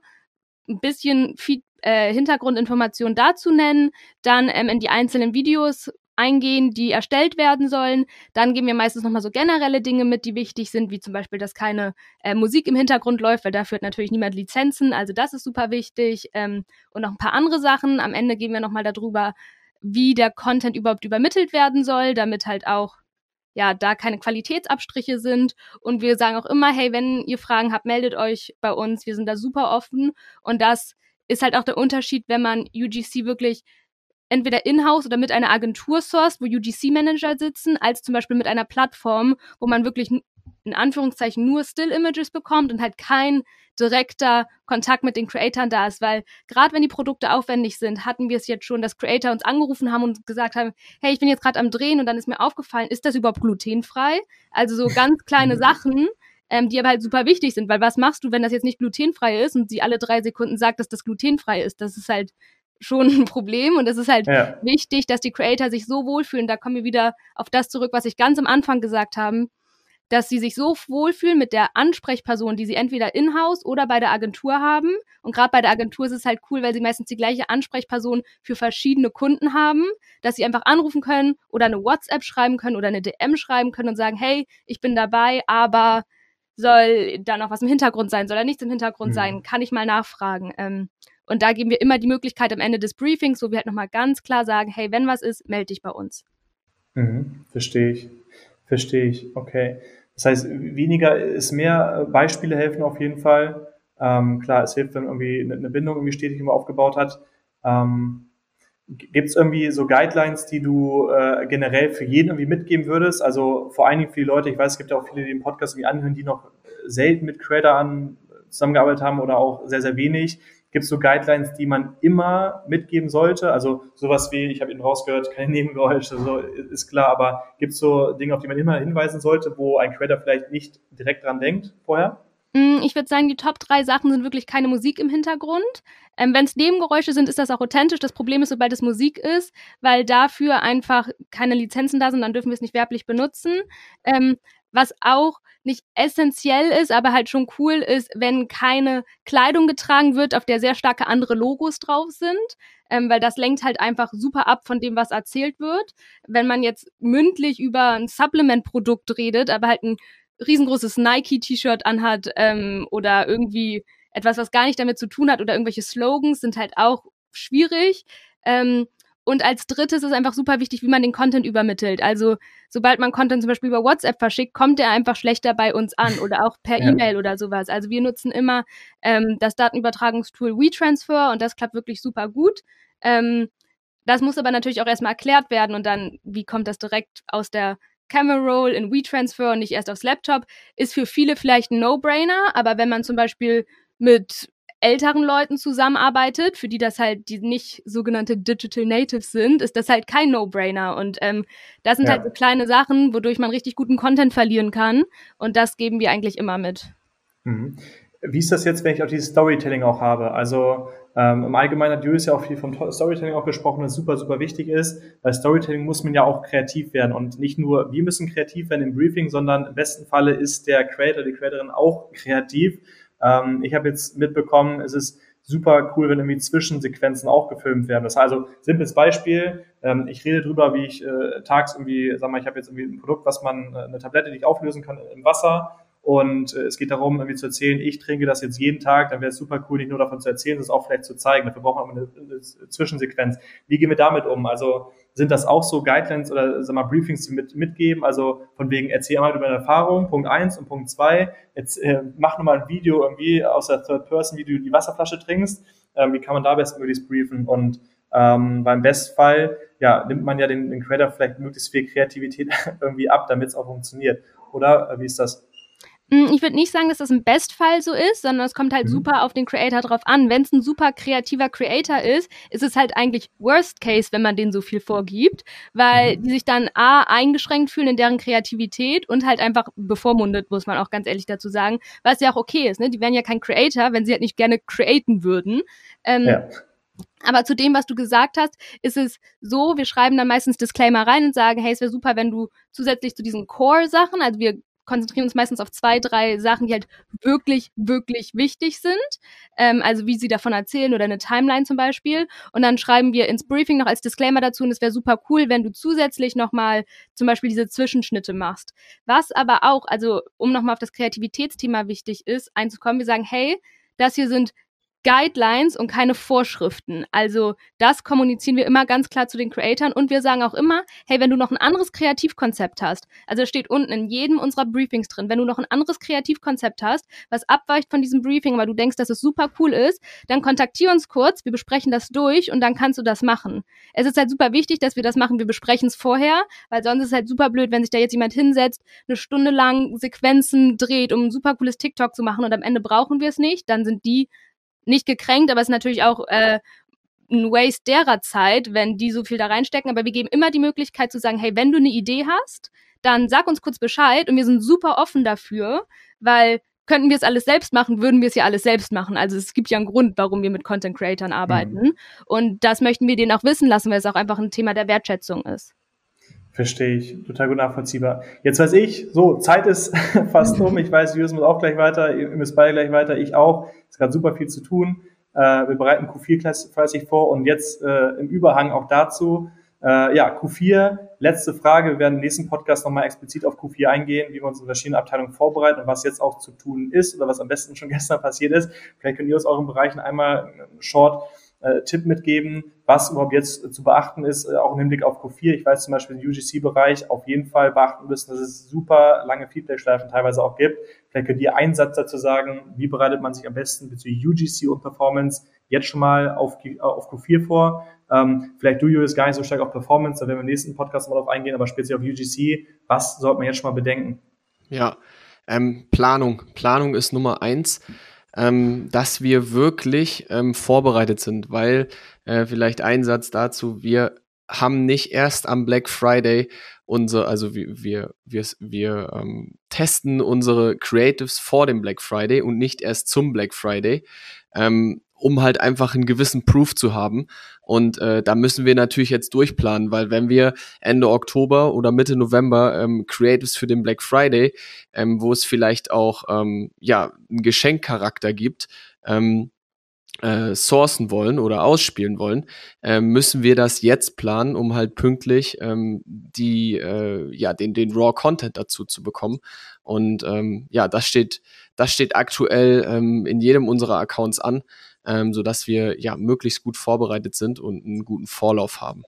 [SPEAKER 4] Ein bisschen Feed äh, Hintergrundinformationen dazu nennen, dann ähm, in die einzelnen Videos eingehen, die erstellt werden sollen. Dann geben wir meistens nochmal so generelle Dinge mit, die wichtig sind, wie zum Beispiel, dass keine äh, Musik im Hintergrund läuft, weil dafür hat natürlich niemand Lizenzen. Also das ist super wichtig. Ähm, und noch ein paar andere Sachen. Am Ende gehen wir nochmal darüber, wie der Content überhaupt übermittelt werden soll, damit halt auch ja, da keine Qualitätsabstriche sind. Und wir sagen auch immer, hey, wenn ihr Fragen habt, meldet euch bei uns. Wir sind da super offen. Und das ist halt auch der Unterschied, wenn man UGC wirklich entweder in-house oder mit einer Agentur sourced, wo UGC-Manager sitzen, als zum Beispiel mit einer Plattform, wo man wirklich in Anführungszeichen nur Still-Images bekommt und halt kein direkter Kontakt mit den Creatoren da ist, weil gerade wenn die Produkte aufwendig sind, hatten wir es jetzt schon, dass Creator uns angerufen haben und gesagt haben, hey, ich bin jetzt gerade am Drehen und dann ist mir aufgefallen, ist das überhaupt glutenfrei? Also so ganz kleine Sachen, ähm, die aber halt super wichtig sind, weil was machst du, wenn das jetzt nicht glutenfrei ist und sie alle drei Sekunden sagt, dass das glutenfrei ist? Das ist halt schon ein Problem und es ist halt ja. wichtig, dass die Creator sich so wohlfühlen. Da kommen wir wieder auf das zurück, was ich ganz am Anfang gesagt habe, dass sie sich so wohlfühlen mit der Ansprechperson, die sie entweder in-house oder bei der Agentur haben. Und gerade bei der Agentur ist es halt cool, weil sie meistens die gleiche Ansprechperson für verschiedene Kunden haben, dass sie einfach anrufen können oder eine WhatsApp schreiben können oder eine DM schreiben können und sagen, hey, ich bin dabei, aber soll da noch was im Hintergrund sein, soll da nichts im Hintergrund mhm. sein, kann ich mal nachfragen. Ähm, und da geben wir immer die Möglichkeit am Ende des Briefings, wo wir halt nochmal ganz klar sagen, hey, wenn was ist, melde dich bei uns.
[SPEAKER 2] Mhm, verstehe ich. Verstehe ich. Okay. Das heißt, weniger ist mehr. Beispiele helfen auf jeden Fall. Ähm, klar, es hilft, wenn irgendwie eine Bindung irgendwie stetig immer aufgebaut hat. Ähm, Gibt es irgendwie so Guidelines, die du äh, generell für jeden irgendwie mitgeben würdest? Also vor allen Dingen für die Leute, ich weiß, es gibt ja auch viele, die den Podcast irgendwie anhören, die noch selten mit Creator an zusammengearbeitet haben oder auch sehr, sehr wenig. Gibt es so Guidelines, die man immer mitgeben sollte? Also sowas wie, ich habe ihn rausgehört, keine Nebengeräusche, so ist klar, aber gibt es so Dinge, auf die man immer hinweisen sollte, wo ein Creator vielleicht nicht direkt dran denkt vorher?
[SPEAKER 4] Mm, ich würde sagen, die Top drei Sachen sind wirklich keine Musik im Hintergrund. Ähm, Wenn es Nebengeräusche sind, ist das auch authentisch. Das Problem ist, sobald es Musik ist, weil dafür einfach keine Lizenzen da sind, dann dürfen wir es nicht werblich benutzen. Ähm, was auch nicht essentiell ist, aber halt schon cool ist, wenn keine Kleidung getragen wird, auf der sehr starke andere Logos drauf sind, ähm, weil das lenkt halt einfach super ab von dem, was erzählt wird. Wenn man jetzt mündlich über ein Supplement-Produkt redet, aber halt ein riesengroßes Nike-T-Shirt anhat ähm, oder irgendwie etwas, was gar nicht damit zu tun hat oder irgendwelche Slogans sind halt auch schwierig. Ähm, und als drittes ist einfach super wichtig, wie man den Content übermittelt. Also sobald man Content zum Beispiel über WhatsApp verschickt, kommt er einfach schlechter bei uns an oder auch per ja. E-Mail oder sowas. Also wir nutzen immer ähm, das Datenübertragungstool WeTransfer und das klappt wirklich super gut. Ähm, das muss aber natürlich auch erstmal erklärt werden und dann, wie kommt das direkt aus der Camera Roll in WeTransfer und nicht erst aufs Laptop, ist für viele vielleicht ein No-Brainer, aber wenn man zum Beispiel mit älteren Leuten zusammenarbeitet, für die das halt die nicht sogenannte Digital Natives sind, ist das halt kein No-Brainer. Und ähm, das sind ja. halt so kleine Sachen, wodurch man richtig guten Content verlieren kann. Und das geben wir eigentlich immer mit.
[SPEAKER 2] Mhm. Wie ist das jetzt, wenn ich auch dieses Storytelling auch habe? Also ähm, Im Allgemeinen hat Julius ja auch viel vom Storytelling auch gesprochen, das super, super wichtig ist. Bei Storytelling muss man ja auch kreativ werden und nicht nur wir müssen kreativ werden im Briefing, sondern im besten Falle ist der Creator, die Creatorin auch kreativ. Ähm, ich habe jetzt mitbekommen, es ist super cool, wenn irgendwie Zwischensequenzen auch gefilmt werden. Das heißt also, simples Beispiel, ähm, ich rede drüber, wie ich äh, tags irgendwie, sag mal, ich habe jetzt irgendwie ein Produkt, was man, äh, eine Tablette, die ich auflösen kann im Wasser und äh, es geht darum, irgendwie zu erzählen, ich trinke das jetzt jeden Tag, dann wäre es super cool, nicht nur davon zu erzählen, sondern es auch vielleicht zu zeigen. Dafür braucht man eine, eine Zwischensequenz. Wie gehen wir damit um? Also sind das auch so Guidelines oder sag mal, Briefings, die mit, mitgeben? Also von wegen, erzähl mal über deine Erfahrung, Punkt eins und Punkt zwei, jetzt äh, mach nochmal ein Video irgendwie aus der Third Person, wie du die Wasserflasche trinkst. Ähm, wie kann man da bestmöglichst briefen? Und ähm, beim Bestfall ja, nimmt man ja den, den Creator vielleicht möglichst viel Kreativität irgendwie ab, damit es auch funktioniert. Oder wie ist das?
[SPEAKER 4] Hm, ich würde nicht sagen, dass das im Bestfall so ist, sondern es kommt halt mhm. super auf den Creator drauf an. Wenn es ein super kreativer Creator ist, ist es halt eigentlich Worst Case, wenn man denen so viel vorgibt, weil mhm. die sich dann A, eingeschränkt fühlen in deren Kreativität und halt einfach bevormundet, muss man auch ganz ehrlich dazu sagen, was ja auch okay ist. Ne? Die wären ja kein Creator, wenn sie halt nicht gerne createn würden. Ähm, ja. Aber zu dem, was du gesagt hast, ist es so, wir schreiben dann meistens Disclaimer rein und sagen, hey, es wäre super, wenn du zusätzlich zu diesen Core-Sachen, also wir konzentrieren uns meistens auf zwei, drei Sachen, die halt wirklich, wirklich wichtig sind. Ähm, also wie sie davon erzählen oder eine Timeline zum Beispiel. Und dann schreiben wir ins Briefing noch als Disclaimer dazu und es wäre super cool, wenn du zusätzlich nochmal zum Beispiel diese Zwischenschnitte machst. Was aber auch, also um nochmal auf das Kreativitätsthema wichtig ist, einzukommen, wir sagen, hey, das hier sind Guidelines und keine Vorschriften. Also das kommunizieren wir immer ganz klar zu den Creatoren und wir sagen auch immer, hey, wenn du noch ein anderes Kreativkonzept hast, also steht unten in jedem unserer Briefings drin, wenn du noch ein anderes Kreativkonzept hast, was abweicht von diesem Briefing, weil du denkst, dass es super cool ist, dann kontaktier uns kurz, wir besprechen das durch und dann kannst du das machen. Es ist halt super wichtig, dass wir das machen, wir besprechen es vorher, weil sonst ist es halt super blöd, wenn sich da jetzt jemand hinsetzt, eine Stunde lang Sequenzen dreht, um ein super cooles TikTok zu machen und am Ende brauchen wir es nicht, dann sind die nicht gekränkt, aber es ist natürlich auch äh, ein Waste derer Zeit, wenn die so viel da reinstecken. Aber wir geben immer die Möglichkeit zu sagen, hey, wenn du eine Idee hast, dann sag uns kurz Bescheid und wir sind super offen dafür, weil könnten wir es alles selbst machen, würden wir es ja alles selbst machen. Also es gibt ja einen Grund, warum wir mit Content Creatern arbeiten. Mhm. Und das möchten wir denen auch wissen lassen, weil es auch einfach ein Thema der Wertschätzung ist.
[SPEAKER 2] Verstehe ich, total gut nachvollziehbar. Jetzt weiß ich, so, Zeit ist fast um. Ich weiß, Julius muss auch gleich weiter, ihr müsst beide gleich weiter, ich auch. Es ist gerade super viel zu tun. Äh, wir bereiten Q4 fleißig vor und jetzt äh, im Überhang auch dazu. Äh, ja, Q4, letzte Frage. Wir werden im nächsten Podcast nochmal explizit auf Q4 eingehen, wie wir uns in verschiedenen Abteilungen vorbereiten und was jetzt auch zu tun ist oder was am besten schon gestern passiert ist. Vielleicht könnt ihr aus euren Bereichen einmal short äh, Tipp mitgeben, was überhaupt jetzt äh, zu beachten ist, äh, auch im Hinblick auf Q4. Ich weiß zum Beispiel im UGC-Bereich auf jeden Fall beachten müssen, dass es super lange Feedback-Schleifen teilweise auch gibt. Vielleicht könnt ihr einen Satz dazu sagen, wie bereitet man sich am besten bezüglich UGC und Performance jetzt schon mal auf, auf Q4 vor. Ähm, vielleicht du, Julius, gar nicht so stark auf Performance, da werden wir im nächsten Podcast mal drauf eingehen, aber speziell auf UGC, was sollte man jetzt schon mal bedenken?
[SPEAKER 3] Ja, ähm, Planung. Planung ist Nummer eins ähm, dass wir wirklich ähm, vorbereitet sind, weil äh, vielleicht ein Satz dazu, wir haben nicht erst am Black Friday unser, also wir, wir, wir, wir ähm, testen unsere Creatives vor dem Black Friday und nicht erst zum Black Friday. Ähm, um halt einfach einen gewissen Proof zu haben. Und äh, da müssen wir natürlich jetzt durchplanen, weil wenn wir Ende Oktober oder Mitte November ähm, Creatives für den Black Friday, ähm, wo es vielleicht auch ähm, ja einen Geschenkcharakter gibt, ähm, äh, sourcen wollen oder ausspielen wollen, äh, müssen wir das jetzt planen, um halt pünktlich ähm, die äh, ja den den Raw Content dazu zu bekommen. Und ähm, ja, das steht das steht aktuell ähm, in jedem unserer Accounts an ähm, sodass wir ja möglichst gut vorbereitet sind und einen guten Vorlauf haben.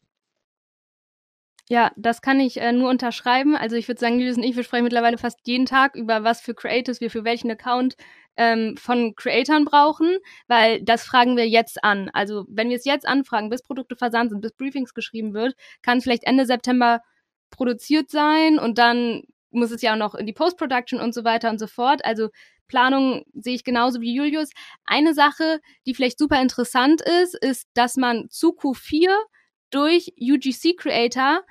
[SPEAKER 4] Ja, das kann ich äh, nur unterschreiben. Also ich würde sagen, Julius und ich, wir sprechen mittlerweile fast jeden Tag über was für Creators wir für welchen Account ähm, von Creatoren brauchen, weil das fragen wir jetzt an. Also wenn wir es jetzt anfragen, bis Produkte versandt sind, bis Briefings geschrieben wird, kann es vielleicht Ende September produziert sein und dann muss es ja auch noch in die Post-Production und so weiter und so fort. Also Planung sehe ich genauso wie Julius. Eine Sache, die vielleicht super interessant ist, ist, dass man zu Q4 durch UGC Creator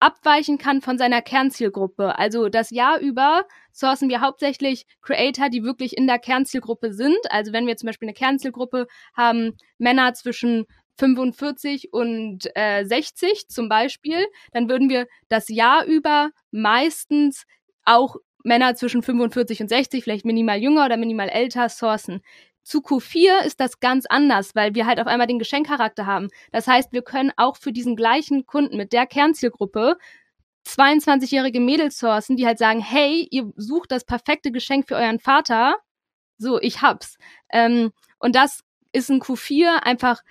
[SPEAKER 4] abweichen kann von seiner Kernzielgruppe. Also das Jahr über sourcen wir hauptsächlich Creator, die wirklich in der Kernzielgruppe sind. Also wenn wir zum Beispiel eine Kernzielgruppe haben, Männer zwischen 45 und äh, 60 zum Beispiel, dann würden wir das Jahr über meistens auch Männer zwischen 45 und 60, vielleicht minimal jünger oder minimal älter, sourcen. Zu Q4 ist das ganz anders, weil wir halt auf einmal den Geschenkcharakter haben. Das heißt, wir können auch für diesen gleichen Kunden mit der Kernzielgruppe 22-jährige Mädels sourcen, die halt sagen, hey, ihr sucht das perfekte Geschenk für euren Vater. So, ich hab's. Ähm, und das ist in Q4 einfach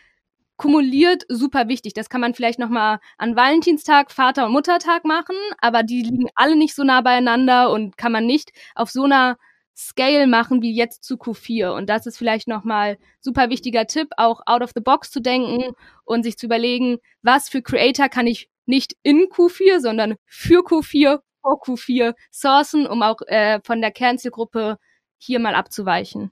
[SPEAKER 4] kumuliert super wichtig. Das kann man vielleicht nochmal an Valentinstag, Vater- und Muttertag machen, aber die liegen alle nicht so nah beieinander und kann man nicht auf so einer Scale machen wie jetzt zu Q4. Und das ist vielleicht nochmal super wichtiger Tipp, auch out of the box zu denken und sich zu überlegen, was für Creator kann ich nicht in Q4, sondern für Q4, vor Q4 sourcen, um auch äh, von der Kernzielgruppe hier mal abzuweichen.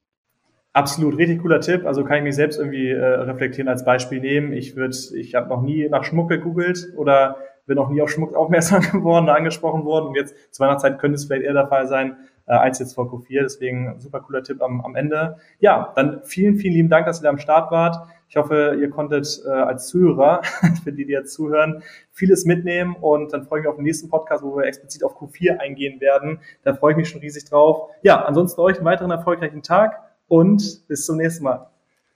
[SPEAKER 2] Absolut, richtig cooler Tipp. Also kann ich mich selbst irgendwie äh, reflektieren als Beispiel nehmen. Ich würde, ich habe noch nie nach Schmuck gegoogelt oder bin noch nie auf Schmuck aufmerksam geworden oder angesprochen worden. Und jetzt zu meiner Zeit könnte es vielleicht eher der Fall sein, äh, als jetzt vor Q4. Deswegen super cooler Tipp am, am Ende. Ja, dann vielen, vielen lieben Dank, dass ihr da am Start wart. Ich hoffe, ihr konntet äh, als Zuhörer, für die, die jetzt zuhören, vieles mitnehmen und dann freue ich mich auf den nächsten Podcast, wo wir explizit auf Q4 eingehen werden. Da freue ich mich schon riesig drauf. Ja, ansonsten euch einen weiteren erfolgreichen Tag und bis zum nächsten Mal.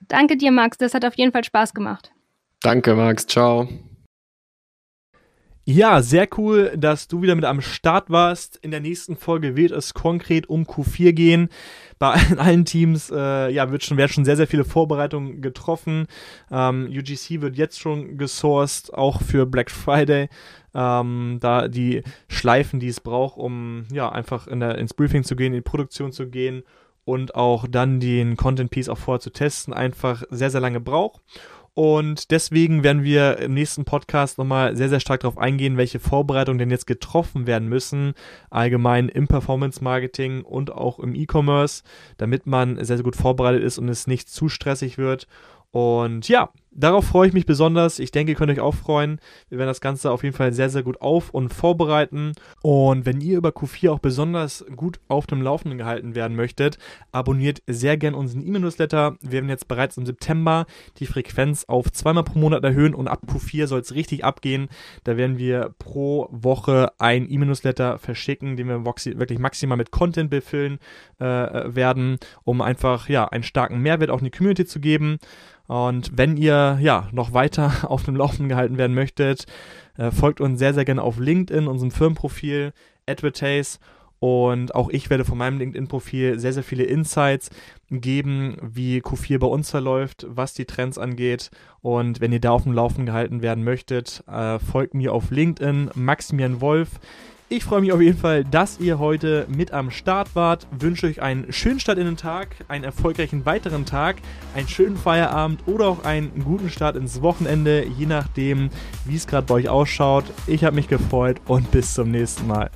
[SPEAKER 4] Danke dir, Max. Das hat auf jeden Fall Spaß gemacht.
[SPEAKER 3] Danke, Max. Ciao.
[SPEAKER 1] Ja, sehr cool, dass du wieder mit am Start warst. In der nächsten Folge wird es konkret um Q4 gehen. Bei allen, Teams äh, ja, wird schon, werden schon sehr, sehr viele Vorbereitungen getroffen. Ähm, UGC wird jetzt schon gesourced, auch für Black Friday. Ähm, da die Schleifen, die es braucht, um ja einfach in der, ins Briefing zu gehen, in die Produktion zu gehen und auch dann den Content Piece auch vorher zu testen, einfach sehr, sehr lange braucht. Und deswegen werden wir im nächsten Podcast nochmal sehr, sehr stark darauf eingehen, welche Vorbereitungen denn jetzt getroffen werden müssen, allgemein im Performance Marketing und auch im E-Commerce, damit man sehr, sehr gut vorbereitet ist und es nicht zu stressig wird. Und ja, darauf freue ich mich besonders. Ich denke, ihr könnt euch auch freuen. Wir werden das Ganze auf jeden Fall sehr, sehr gut auf- und vorbereiten. Und wenn ihr über Q4 auch besonders gut auf dem Laufenden gehalten werden möchtet, abonniert sehr gern unseren E-Mail-Newsletter. Wir werden jetzt bereits im September die Frequenz auf zweimal pro Monat erhöhen und ab Q4 soll es richtig abgehen. Da werden wir pro Woche ein E-Mail-Newsletter verschicken, den wir wirklich maximal mit Content befüllen äh, werden, um einfach ja einen starken Mehrwert auch in die Community zu geben. Und wenn ihr ja noch weiter auf dem Laufenden gehalten werden möchtet, äh, folgt uns sehr, sehr gerne auf LinkedIn, unserem Firmenprofil Advertise. Und auch ich werde von meinem LinkedIn-Profil sehr, sehr viele Insights geben, wie Q4 bei uns verläuft, was die Trends angeht. Und wenn ihr da auf dem Laufenden gehalten werden möchtet, äh, folgt mir auf LinkedIn, Maximilian Wolf. Ich freue mich auf jeden Fall, dass ihr heute mit am Start wart. Wünsche euch einen schönen Start in den Tag, einen erfolgreichen weiteren Tag, einen schönen Feierabend oder auch einen guten Start ins Wochenende, je nachdem, wie es gerade bei euch ausschaut. Ich habe mich gefreut und bis zum nächsten Mal.